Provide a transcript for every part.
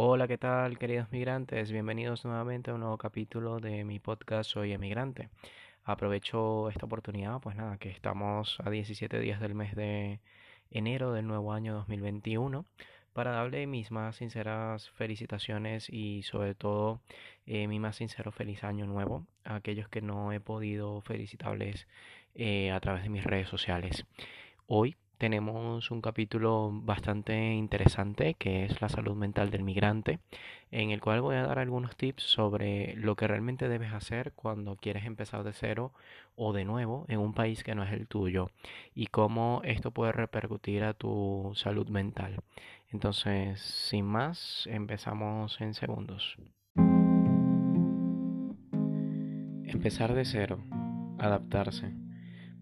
Hola, ¿qué tal, queridos migrantes? Bienvenidos nuevamente a un nuevo capítulo de mi podcast Soy Emigrante. Aprovecho esta oportunidad, pues nada, que estamos a 17 días del mes de enero del nuevo año 2021 para darle mis más sinceras felicitaciones y sobre todo eh, mi más sincero feliz año nuevo a aquellos que no he podido felicitarles eh, a través de mis redes sociales. Hoy tenemos un capítulo bastante interesante que es la salud mental del migrante, en el cual voy a dar algunos tips sobre lo que realmente debes hacer cuando quieres empezar de cero o de nuevo en un país que no es el tuyo y cómo esto puede repercutir a tu salud mental. Entonces, sin más, empezamos en segundos. Empezar de cero, adaptarse,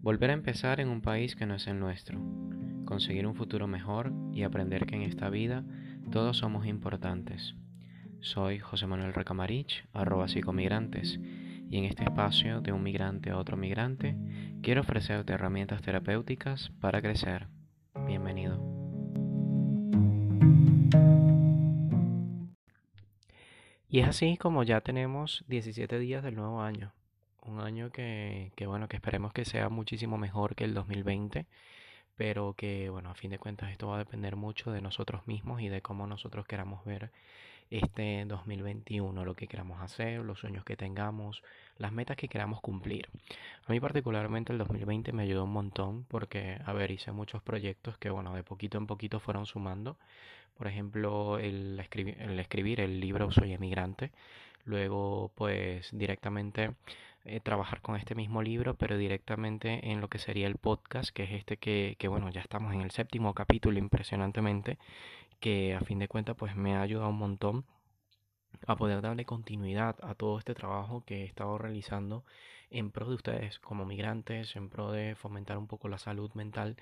volver a empezar en un país que no es el nuestro conseguir un futuro mejor y aprender que en esta vida todos somos importantes. Soy José Manuel Recamarich, arroba psicomigrantes, y en este espacio de un migrante a otro migrante quiero ofrecerte herramientas terapéuticas para crecer. Bienvenido. Y es así como ya tenemos 17 días del nuevo año. Un año que, que bueno, que esperemos que sea muchísimo mejor que el 2020 pero que bueno, a fin de cuentas esto va a depender mucho de nosotros mismos y de cómo nosotros queramos ver este 2021, lo que queramos hacer, los sueños que tengamos, las metas que queramos cumplir. A mí particularmente el 2020 me ayudó un montón porque, a ver, hice muchos proyectos que, bueno, de poquito en poquito fueron sumando. Por ejemplo, el, el escribir el libro Soy emigrante. Luego, pues directamente eh, trabajar con este mismo libro, pero directamente en lo que sería el podcast, que es este que, que, bueno, ya estamos en el séptimo capítulo impresionantemente, que a fin de cuentas pues me ha ayudado un montón a poder darle continuidad a todo este trabajo que he estado realizando en pro de ustedes como migrantes, en pro de fomentar un poco la salud mental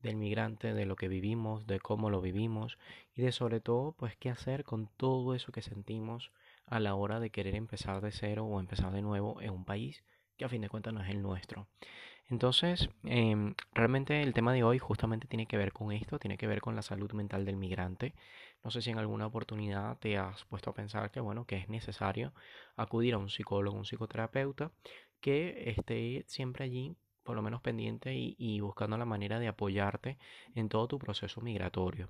del migrante, de lo que vivimos, de cómo lo vivimos y de sobre todo pues qué hacer con todo eso que sentimos a la hora de querer empezar de cero o empezar de nuevo en un país que a fin de cuentas no es el nuestro. Entonces, em, realmente el tema de hoy justamente tiene que ver con esto, tiene que ver con la salud mental del migrante. No sé si en alguna oportunidad te has puesto a pensar que, bueno, que es necesario acudir a un psicólogo, un psicoterapeuta, que esté siempre allí, por lo menos pendiente y buscando la manera de apoyarte en todo tu proceso migratorio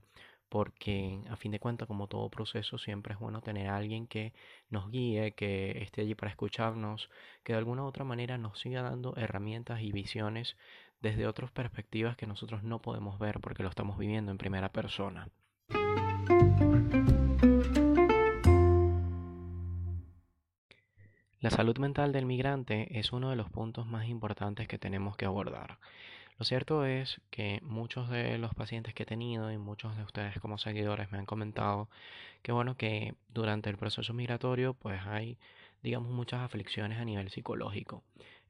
porque a fin de cuentas, como todo proceso, siempre es bueno tener a alguien que nos guíe, que esté allí para escucharnos, que de alguna u otra manera nos siga dando herramientas y visiones desde otras perspectivas que nosotros no podemos ver porque lo estamos viviendo en primera persona. La salud mental del migrante es uno de los puntos más importantes que tenemos que abordar. Lo cierto es que muchos de los pacientes que he tenido y muchos de ustedes como seguidores me han comentado que bueno que durante el proceso migratorio pues hay digamos muchas aflicciones a nivel psicológico.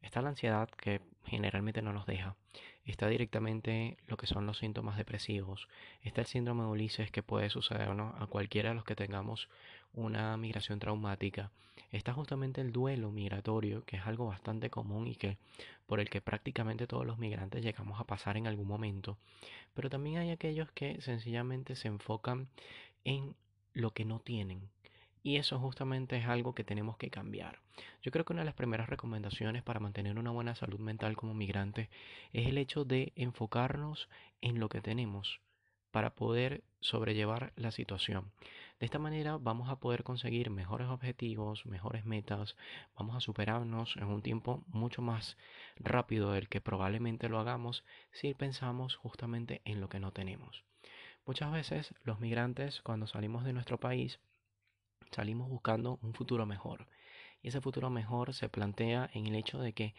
Está la ansiedad que generalmente no nos deja. Está directamente lo que son los síntomas depresivos. Está el síndrome de Ulises que puede sucedernos a cualquiera de los que tengamos una migración traumática está justamente el duelo migratorio, que es algo bastante común y que por el que prácticamente todos los migrantes llegamos a pasar en algún momento. Pero también hay aquellos que sencillamente se enfocan en lo que no tienen. Y eso justamente es algo que tenemos que cambiar. Yo creo que una de las primeras recomendaciones para mantener una buena salud mental como migrante es el hecho de enfocarnos en lo que tenemos para poder sobrellevar la situación. De esta manera vamos a poder conseguir mejores objetivos, mejores metas, vamos a superarnos en un tiempo mucho más rápido del que probablemente lo hagamos si pensamos justamente en lo que no tenemos. Muchas veces los migrantes cuando salimos de nuestro país salimos buscando un futuro mejor. Y ese futuro mejor se plantea en el hecho de que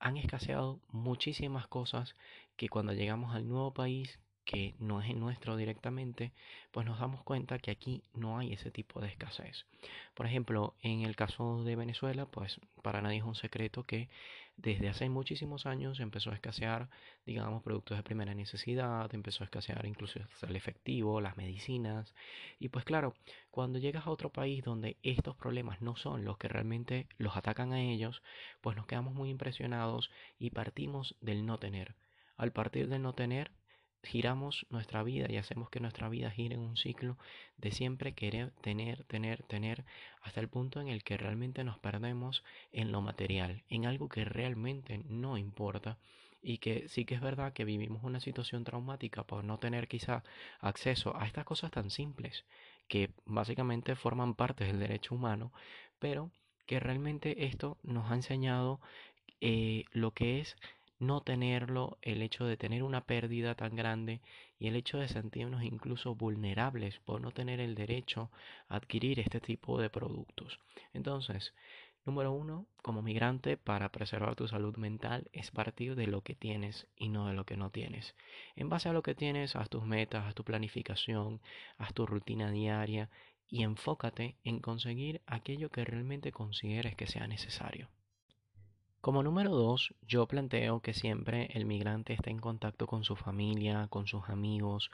han escaseado muchísimas cosas que cuando llegamos al nuevo país que no es nuestro directamente, pues nos damos cuenta que aquí no hay ese tipo de escasez. Por ejemplo, en el caso de Venezuela, pues para nadie es un secreto que desde hace muchísimos años empezó a escasear, digamos, productos de primera necesidad, empezó a escasear incluso el efectivo, las medicinas. Y pues claro, cuando llegas a otro país donde estos problemas no son los que realmente los atacan a ellos, pues nos quedamos muy impresionados y partimos del no tener. Al partir del no tener, giramos nuestra vida y hacemos que nuestra vida gire en un ciclo de siempre querer tener, tener, tener, hasta el punto en el que realmente nos perdemos en lo material, en algo que realmente no importa. Y que sí que es verdad que vivimos una situación traumática por no tener quizá acceso a estas cosas tan simples que básicamente forman parte del derecho humano, pero que realmente esto nos ha enseñado eh, lo que es no tenerlo, el hecho de tener una pérdida tan grande y el hecho de sentirnos incluso vulnerables por no tener el derecho a adquirir este tipo de productos. Entonces, número uno, como migrante, para preservar tu salud mental es partir de lo que tienes y no de lo que no tienes. En base a lo que tienes, haz tus metas, haz tu planificación, haz tu rutina diaria y enfócate en conseguir aquello que realmente consideres que sea necesario. Como número dos, yo planteo que siempre el migrante esté en contacto con su familia, con sus amigos,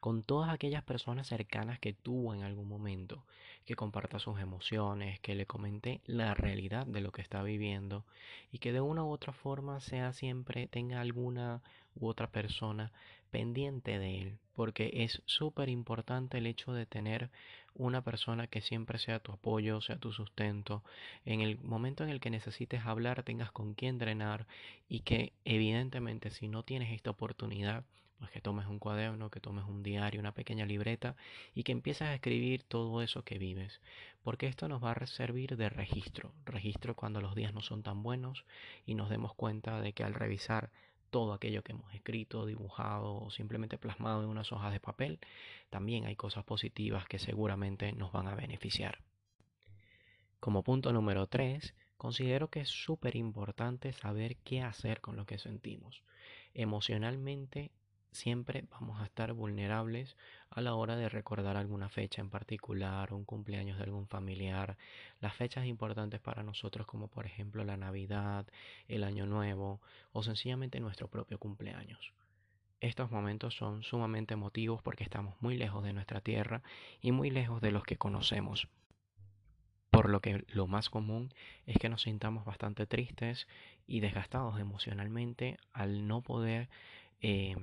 con todas aquellas personas cercanas que tuvo en algún momento, que comparta sus emociones, que le comente la realidad de lo que está viviendo y que de una u otra forma sea siempre tenga alguna u otra persona pendiente de él, porque es súper importante el hecho de tener una persona que siempre sea tu apoyo, sea tu sustento, en el momento en el que necesites hablar tengas con quién drenar y que evidentemente si no tienes esta oportunidad, pues que tomes un cuaderno, que tomes un diario, una pequeña libreta y que empieces a escribir todo eso que vives, porque esto nos va a servir de registro, registro cuando los días no son tan buenos y nos demos cuenta de que al revisar todo aquello que hemos escrito, dibujado o simplemente plasmado en unas hojas de papel, también hay cosas positivas que seguramente nos van a beneficiar. Como punto número 3, considero que es súper importante saber qué hacer con lo que sentimos. Emocionalmente siempre vamos a estar vulnerables a la hora de recordar alguna fecha en particular, un cumpleaños de algún familiar, las fechas importantes para nosotros como por ejemplo la Navidad, el Año Nuevo o sencillamente nuestro propio cumpleaños. Estos momentos son sumamente emotivos porque estamos muy lejos de nuestra tierra y muy lejos de los que conocemos. Por lo que lo más común es que nos sintamos bastante tristes y desgastados emocionalmente al no poder eh,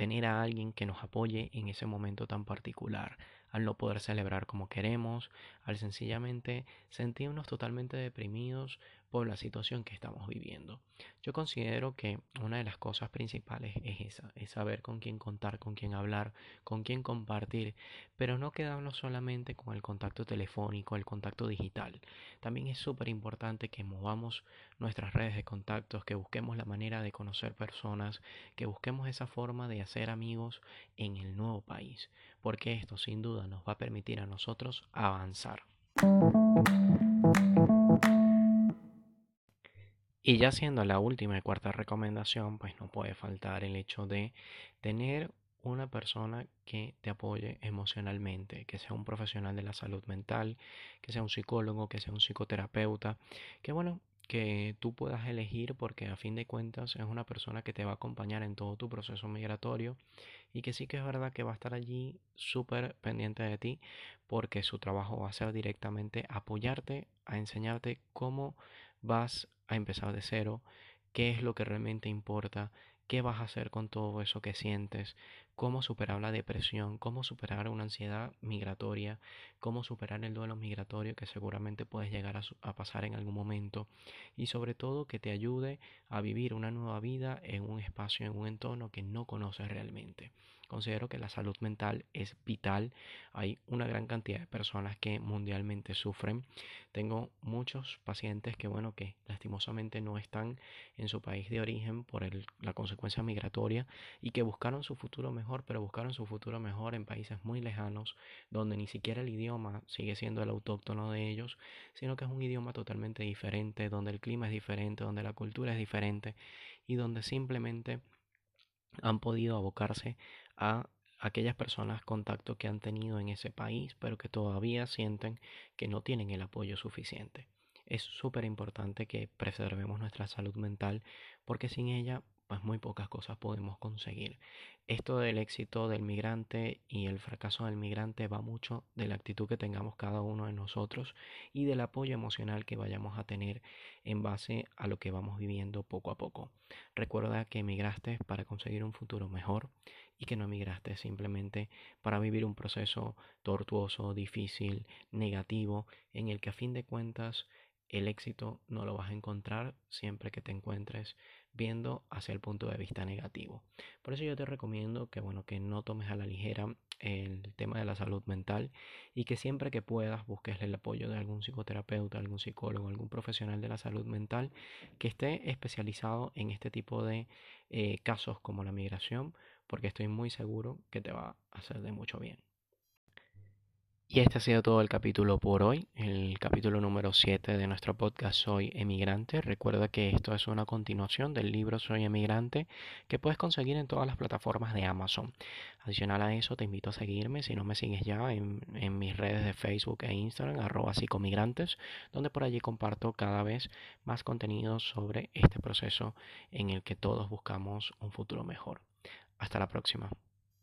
tener a alguien que nos apoye en ese momento tan particular, al no poder celebrar como queremos, al sencillamente sentirnos totalmente deprimidos por la situación que estamos viviendo. Yo considero que una de las cosas principales es esa, es saber con quién contar, con quién hablar, con quién compartir, pero no quedarnos solamente con el contacto telefónico, el contacto digital. También es súper importante que movamos nuestras redes de contactos, que busquemos la manera de conocer personas, que busquemos esa forma de hacer amigos en el nuevo país, porque esto sin duda nos va a permitir a nosotros avanzar. Y ya siendo la última y cuarta recomendación, pues no puede faltar el hecho de tener una persona que te apoye emocionalmente, que sea un profesional de la salud mental, que sea un psicólogo, que sea un psicoterapeuta, que bueno, que tú puedas elegir porque a fin de cuentas es una persona que te va a acompañar en todo tu proceso migratorio y que sí que es verdad que va a estar allí súper pendiente de ti porque su trabajo va a ser directamente apoyarte, a enseñarte cómo vas a empezar de cero, qué es lo que realmente importa, qué vas a hacer con todo eso que sientes, cómo superar la depresión, cómo superar una ansiedad migratoria, cómo superar el duelo migratorio que seguramente puedes llegar a, pasar en algún momento y sobre todo que te ayude a vivir una nueva vida en un espacio, en un entorno que no conoces realmente. Considero que la salud mental es vital. Hay una gran cantidad de personas que mundialmente sufren. Tengo muchos pacientes que, bueno, que lastimosamente no están en su país de origen por la consecuencia migratoria y que buscaron su futuro pero buscaron su futuro mejor en países muy lejanos, donde ni siquiera el idioma sigue siendo el autóctono de ellos, sino que es un idioma totalmente diferente, donde el clima es diferente, donde la cultura es diferente y donde simplemente han podido abocarse a aquellas personas contacto que han tenido en ese país, pero que todavía sienten que no tienen el apoyo suficiente. Es súper importante que preservemos nuestra salud mental porque sin ella pues muy pocas cosas podemos conseguir. Esto del éxito del migrante y el fracaso del migrante va mucho de la actitud que tengamos cada uno de nosotros y del apoyo emocional que vayamos a tener en base a lo que vamos viviendo poco a poco. Recuerda que emigraste para conseguir un futuro mejor y que no emigraste simplemente para vivir un proceso tortuoso, difícil, negativo, en el que a fin de cuentas el éxito no lo vas a encontrar siempre que te encuentres viendo hacia el punto de vista negativo. Por eso yo te recomiendo que bueno, que no tomes a la ligera el tema de la salud mental y que siempre que puedas busques el apoyo de algún psicoterapeuta, algún psicólogo, algún profesional de la salud mental que esté especializado en este tipo de eh, casos como la migración, porque estoy muy seguro que te va a hacer de mucho bien. Y este ha sido todo el capítulo por hoy, el capítulo número 7 de nuestro podcast Soy Emigrante. Recuerda que esto es una continuación del libro Soy Emigrante que puedes conseguir en todas las plataformas de Amazon. Adicional a eso, te invito a seguirme, si no me sigues ya, en, mis redes de Facebook e Instagram, arroba psicomigrantes, donde por allí comparto cada vez más contenido sobre este proceso en el que todos buscamos un futuro mejor. Hasta la próxima.